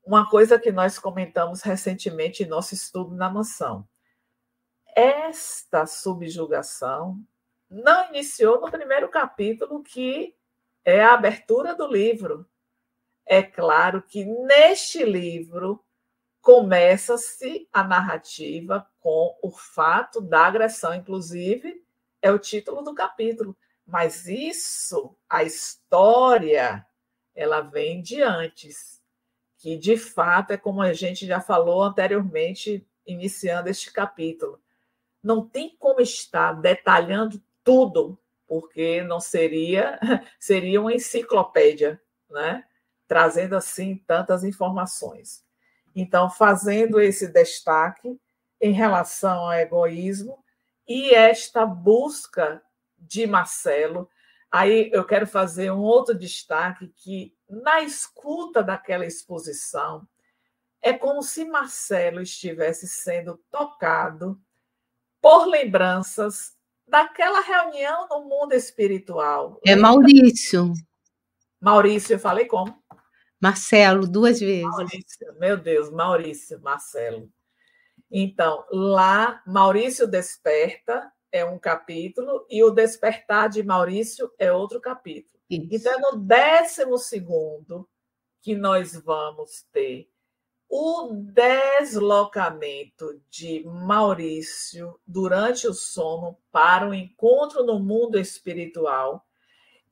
S3: Uma coisa que nós comentamos recentemente em nosso estudo na mansão. Esta subjugação não iniciou no primeiro capítulo, que é a abertura do livro. É claro que neste livro começa-se a narrativa com o fato da agressão, inclusive, é o título do capítulo. Mas isso, a história, ela vem de antes que de fato é como a gente já falou anteriormente, iniciando este capítulo. Não tem como estar detalhando tudo, porque não seria [LAUGHS] seria uma enciclopédia, né? Trazendo assim tantas informações. Então, fazendo esse destaque em relação ao egoísmo e esta busca de Marcelo Aí eu quero fazer um outro destaque que na escuta daquela exposição é como se Marcelo estivesse sendo tocado por lembranças daquela reunião no mundo espiritual.
S2: É Maurício.
S3: Maurício, eu falei como?
S2: Marcelo, duas vezes.
S3: Maurício, meu Deus, Maurício, Marcelo. Então, lá, Maurício desperta é um capítulo e o Despertar de Maurício é outro capítulo. Isso. Então, é no décimo segundo que nós vamos ter o deslocamento de Maurício durante o sono para o encontro no mundo espiritual.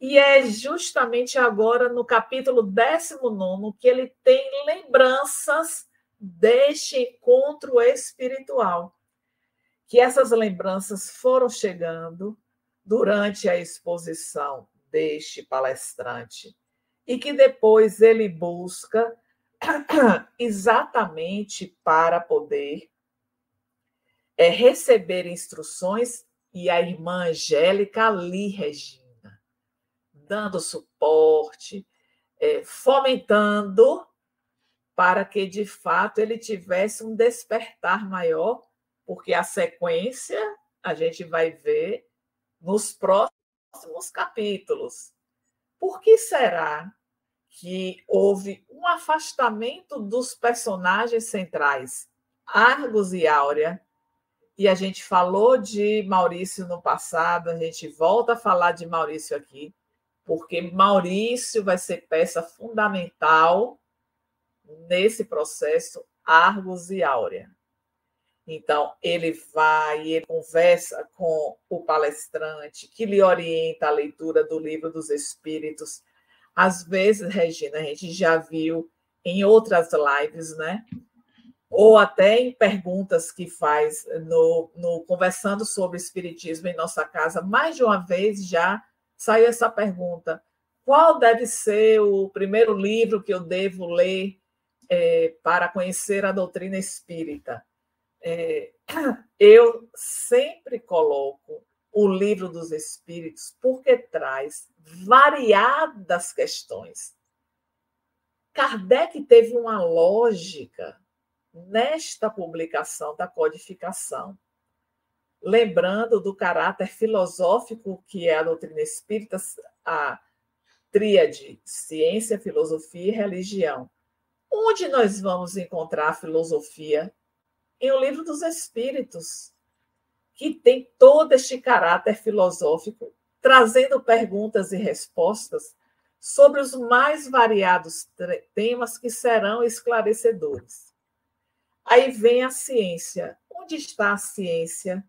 S3: E é justamente agora, no capítulo 19, que ele tem lembranças deste encontro espiritual. Que essas lembranças foram chegando durante a exposição deste palestrante e que depois ele busca [COUGHS] exatamente para poder é, receber instruções e a irmã Angélica ali, Regina, dando suporte, é, fomentando para que de fato ele tivesse um despertar maior, porque a sequência a gente vai ver nos próximos capítulos. Por que será que houve um afastamento dos personagens centrais, Argos e Áurea, e a gente falou de Maurício no passado, a gente volta a falar de Maurício aqui, porque Maurício vai ser peça fundamental nesse processo Argos e Áurea. Então, ele vai, ele conversa com o palestrante, que lhe orienta a leitura do livro dos Espíritos, às vezes, Regina, a gente já viu em outras lives, né? Ou até em perguntas que faz no, no Conversando sobre Espiritismo em nossa casa, mais de uma vez já saiu essa pergunta: qual deve ser o primeiro livro que eu devo ler é, para conhecer a doutrina espírita? É, [CLEARS THROAT] eu sempre coloco o livro dos Espíritos, porque traz variadas questões. Kardec teve uma lógica nesta publicação da codificação, lembrando do caráter filosófico que é a doutrina espírita, a tríade ciência, filosofia e religião. Onde nós vamos encontrar a filosofia? Em O Livro dos Espíritos que tem todo este caráter filosófico, trazendo perguntas e respostas sobre os mais variados temas que serão esclarecedores. Aí vem a ciência. Onde está a ciência?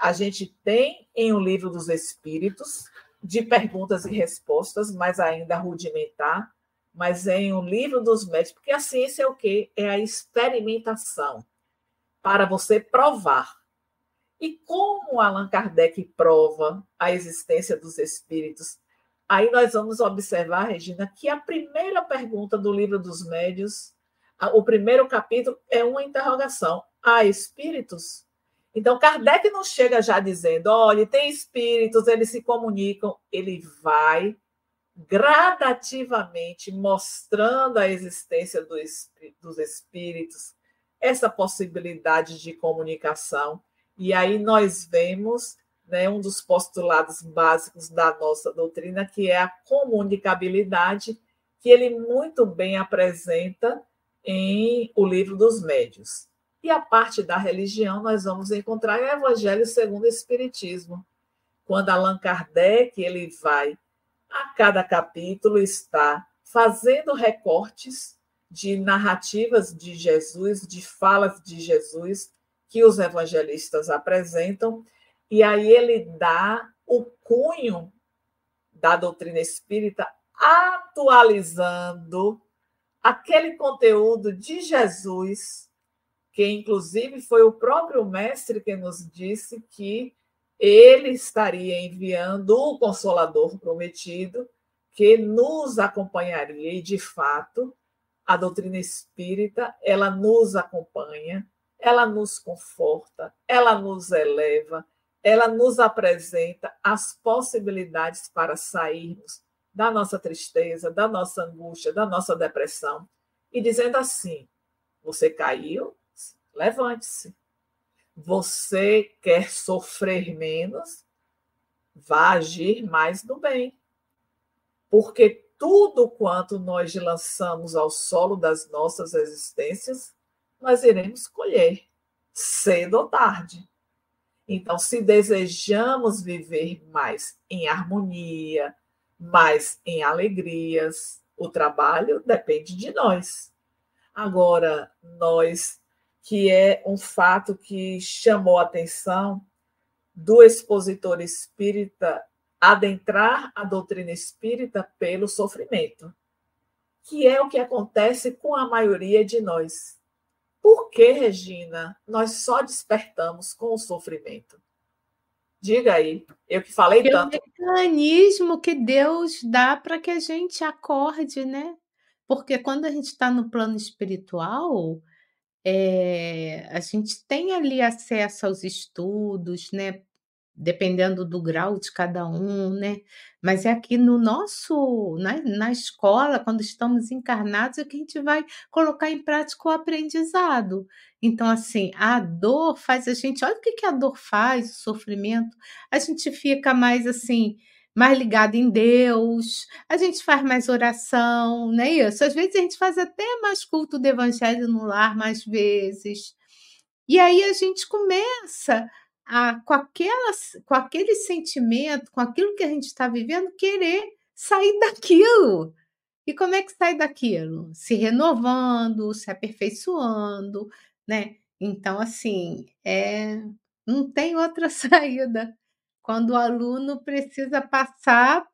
S3: A gente tem em O Livro dos Espíritos, de perguntas e respostas, mas ainda rudimentar, mas é em O Livro dos Médicos, porque a ciência é o quê? É a experimentação, para você provar e como Allan Kardec prova a existência dos espíritos? Aí nós vamos observar, Regina, que a primeira pergunta do livro dos médios, o primeiro capítulo, é uma interrogação: há espíritos? Então, Kardec não chega já dizendo, olha, tem espíritos, eles se comunicam. Ele vai gradativamente mostrando a existência dos espíritos, essa possibilidade de comunicação. E aí nós vemos né, um dos postulados básicos da nossa doutrina, que é a comunicabilidade, que ele muito bem apresenta em O Livro dos Médios. E a parte da religião nós vamos encontrar o Evangelho segundo o Espiritismo, quando Allan Kardec ele vai a cada capítulo está fazendo recortes de narrativas de Jesus, de falas de Jesus, que os evangelistas apresentam, e aí ele dá o cunho da doutrina espírita atualizando aquele conteúdo de Jesus, que inclusive foi o próprio mestre que nos disse que ele estaria enviando o consolador prometido que nos acompanharia e de fato a doutrina espírita ela nos acompanha ela nos conforta, ela nos eleva, ela nos apresenta as possibilidades para sairmos da nossa tristeza, da nossa angústia, da nossa depressão, e dizendo assim: você caiu, levante-se. Você quer sofrer menos, vá agir mais no bem. Porque tudo quanto nós lançamos ao solo das nossas existências nós iremos colher, cedo ou tarde. Então, se desejamos viver mais em harmonia, mais em alegrias, o trabalho depende de nós. Agora, nós, que é um fato que chamou a atenção do expositor espírita adentrar a doutrina espírita pelo sofrimento, que é o que acontece com a maioria de nós. Por que, Regina, nós só despertamos com o sofrimento? Diga aí, eu que falei
S2: É o
S3: tanto.
S2: mecanismo que Deus dá para que a gente acorde, né? Porque quando a gente está no plano espiritual, eh, a gente tem ali acesso aos estudos, né? Dependendo do grau de cada um, né? Mas é aqui no nosso na na escola, quando estamos encarnados, é que a gente vai colocar em prática o aprendizado. Então, assim, a dor faz a gente olha o que que a dor faz, o sofrimento, a gente fica mais, assim, mais ligado em Deus, a gente faz mais oração, não é isso? Às vezes a gente faz até mais culto do evangelho no lar, mais vezes. E aí a gente começa a com aquelas com aquele sentimento, com aquilo que a gente está vivendo, querer sair daquilo. E como é que sai daquilo? Se renovando, se aperfeiçoando, né. Então, assim, eh, não tem outra [LAUGHS] saída, quando o aluno precisa passar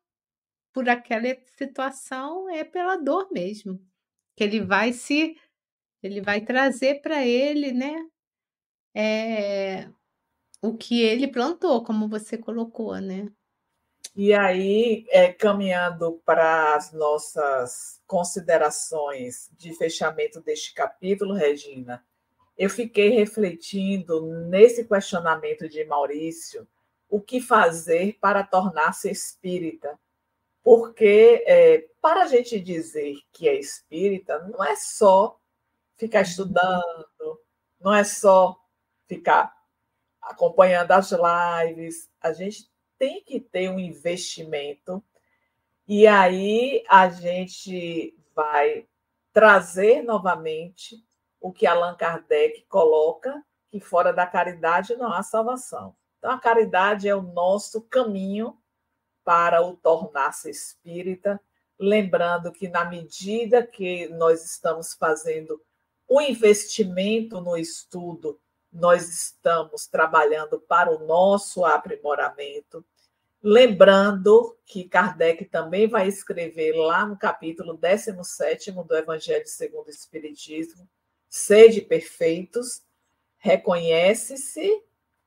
S2: por aquela situação, é pela dor mesmo, que ele vai se ele vai trazer para ele, né, eh, o que ele plantou, como você colocou, né.
S3: E aí, eh, caminhando para as nossas considerações de fechamento deste capítulo, Regina, eu fiquei refletindo nesse questionamento de Maurício, o que fazer para tornar-se espírita? Porque, eh, para a gente dizer que é espírita, não é só ficar estudando, não é só ficar acompanhando as lives, a gente tem que ter um investimento, e aí a gente vai trazer novamente o que Allan Kardec coloca, que fora da caridade não há salvação. Então, a caridade é o nosso caminho para o tornar-se espírita, lembrando que na medida que nós estamos fazendo o investimento no estudo nós estamos trabalhando para o nosso aprimoramento. Lembrando que Kardec também vai escrever lá no capítulo 17 do Evangelho segundo o Espiritismo: sede perfeitos, reconhece-se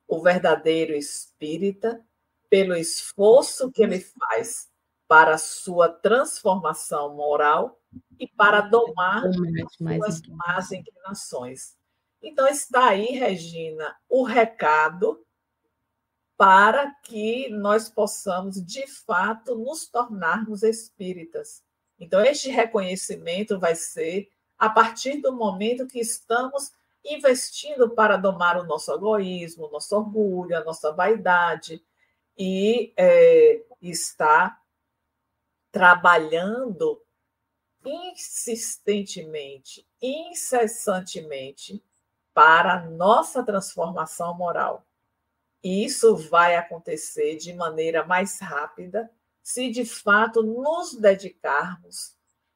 S3: o verdadeiro espírita pelo esforço que ele faz para a sua transformação moral e para domar suas más inclinações. Então, está aí, Regina, o recado para que nós possamos, de fato, nos tornarmos espíritas. Então, este reconhecimento vai ser a partir do momento que estamos investindo para domar o nosso egoísmo, o nosso orgulho, a nossa vaidade, e é, está trabalhando insistentemente, incessantemente, para nossa transformação moral. E isso vai acontecer de maneira mais rápida se de fato nos dedicarmos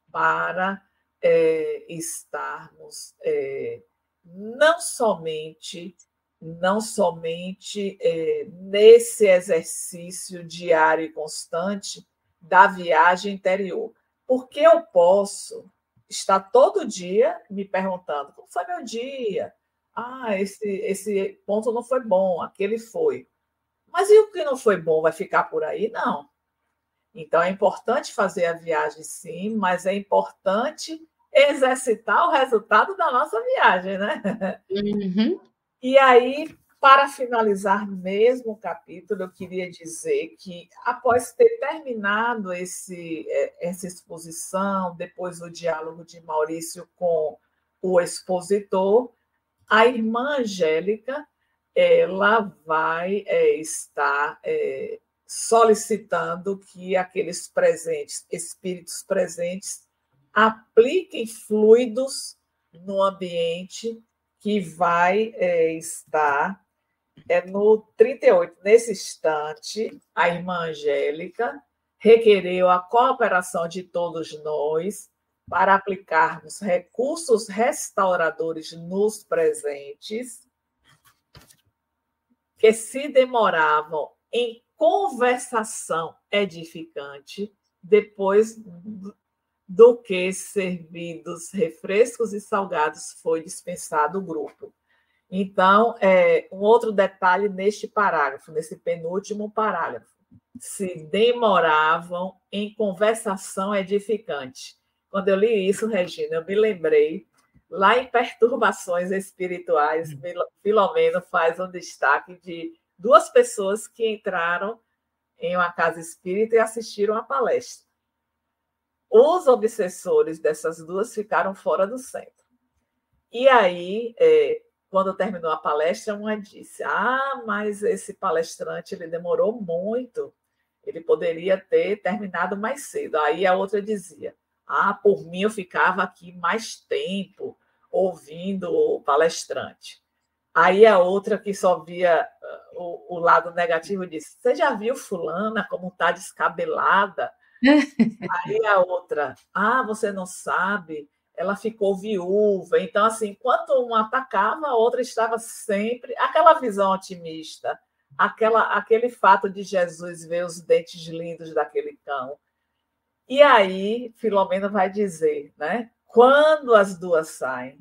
S3: para é, estarmos é, não somente não somente é, nesse exercício diário e constante da viagem interior, porque eu posso estar todo dia me perguntando como foi meu dia, ah, esse, esse ponto não foi bom, aquele foi. Mas e o que não foi bom vai ficar por aí? Não. Então é importante fazer a viagem, sim, mas é importante exercitar o resultado da nossa viagem, né?
S2: Uhum.
S3: E aí, para finalizar mesmo o capítulo, eu queria dizer que, após ter terminado esse, é, essa exposição, depois o diálogo de Maurício com o expositor, a irmã Angélica ela vai é, estar é, solicitando que aqueles presentes, espíritos presentes, apliquem fluidos no ambiente que vai é, estar é no 38. Nesse instante, a irmã Angélica requereu a cooperação de todos nós para aplicarmos recursos restauradores nos presentes, que se demoravam em conversação edificante, depois do que servidos refrescos e salgados foi dispensado o grupo. Então, é, um outro detalhe neste parágrafo, nesse penúltimo parágrafo, se demoravam em conversação edificante. Quando eu li isso, Regina, eu me lembrei, lá em Perturbações Espirituais, Filomeno faz um destaque de duas pessoas que entraram em uma casa espírita e assistiram a palestra. Os obsessores dessas duas ficaram fora do centro. E aí, é, quando terminou a palestra, uma disse: Ah, mas esse palestrante ele demorou muito, ele poderia ter terminado mais cedo. Aí a outra dizia: Ah, por mim eu ficava aqui mais tempo ouvindo o palestrante. Aí a outra que só via uh, o, o lado negativo disse: Você já viu Fulana como está descabelada? [LAUGHS] Aí a outra: Ah, você não sabe, ela ficou viúva. Então, assim, enquanto uma atacava, a outra estava sempre. Aquela visão otimista, aquela, aquele fato de Jesus ver os dentes lindos daquele cão. E aí, Filomena vai dizer, né? Quando as duas saem,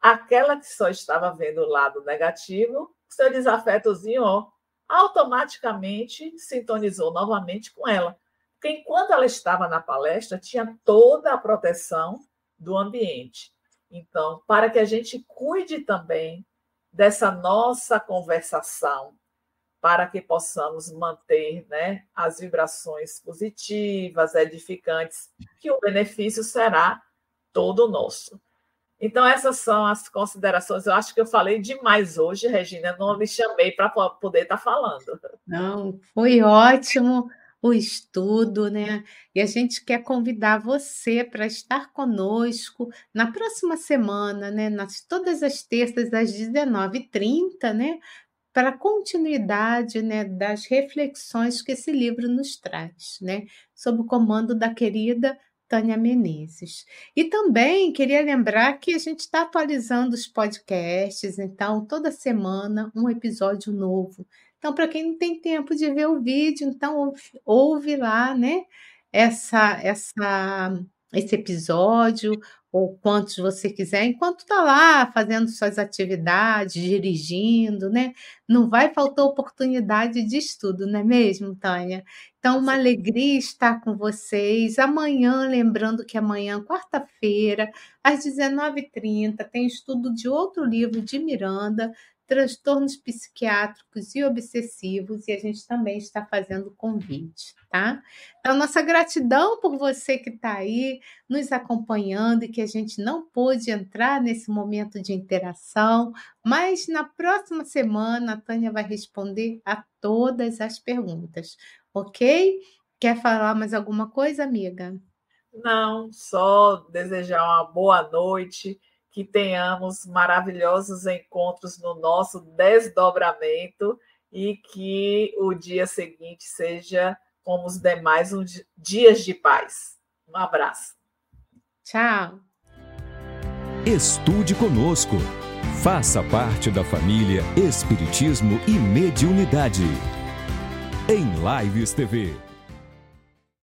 S3: aquela que só estava vendo o lado negativo, seu desafetozinho ó, automaticamente sintonizou novamente com ela. Porque enquanto ela estava na palestra, tinha toda a proteção do ambiente. Então, para que a gente cuide também dessa nossa conversação, para que possamos manter né, as vibrações positivas, edificantes, que o benefício será todo nosso. Então, essas são as considerações. Eu acho que eu falei demais hoje, Regina. Não me chamei para poder estar tá falando.
S2: Não, foi ótimo o estudo, né? E a gente quer convidar você para estar conosco na próxima semana, né? Nas, todas as terças às 19h30, né? Para a continuidade né, das reflexões que esse livro nos traz, né? Sob o comando da querida Tânia Menezes. E também queria lembrar que a gente está atualizando os podcasts, então toda semana um episódio novo. Então, para quem não tem tempo de ver o vídeo, então ouve, ouve lá, né? Essa, essa, esse episódio, ou quantos você quiser, enquanto está lá fazendo suas atividades, dirigindo, né? Não vai faltar oportunidade de estudo, não é mesmo, Tânia? Então, uma alegria estar com vocês. Amanhã, lembrando que amanhã, quarta-feira, às 19h30, tem estudo de outro livro de Miranda, transtornos psiquiátricos e obsessivos, e a gente também está fazendo convite, tá? Então, nossa gratidão por você que está aí nos acompanhando e que a gente não pôde entrar nesse momento de interação, mas na próxima semana a Tânia vai responder a todas as perguntas, ok? Quer falar mais alguma coisa, amiga?
S3: Não, só desejar uma boa noite que tenhamos maravilhosos encontros no nosso desdobramento e que o dia seguinte seja como os demais um dias de paz. Um abraço.
S2: Tchau.
S1: Estude conosco. Faça parte da família Espiritismo e Mediunidade. Em Lives TV.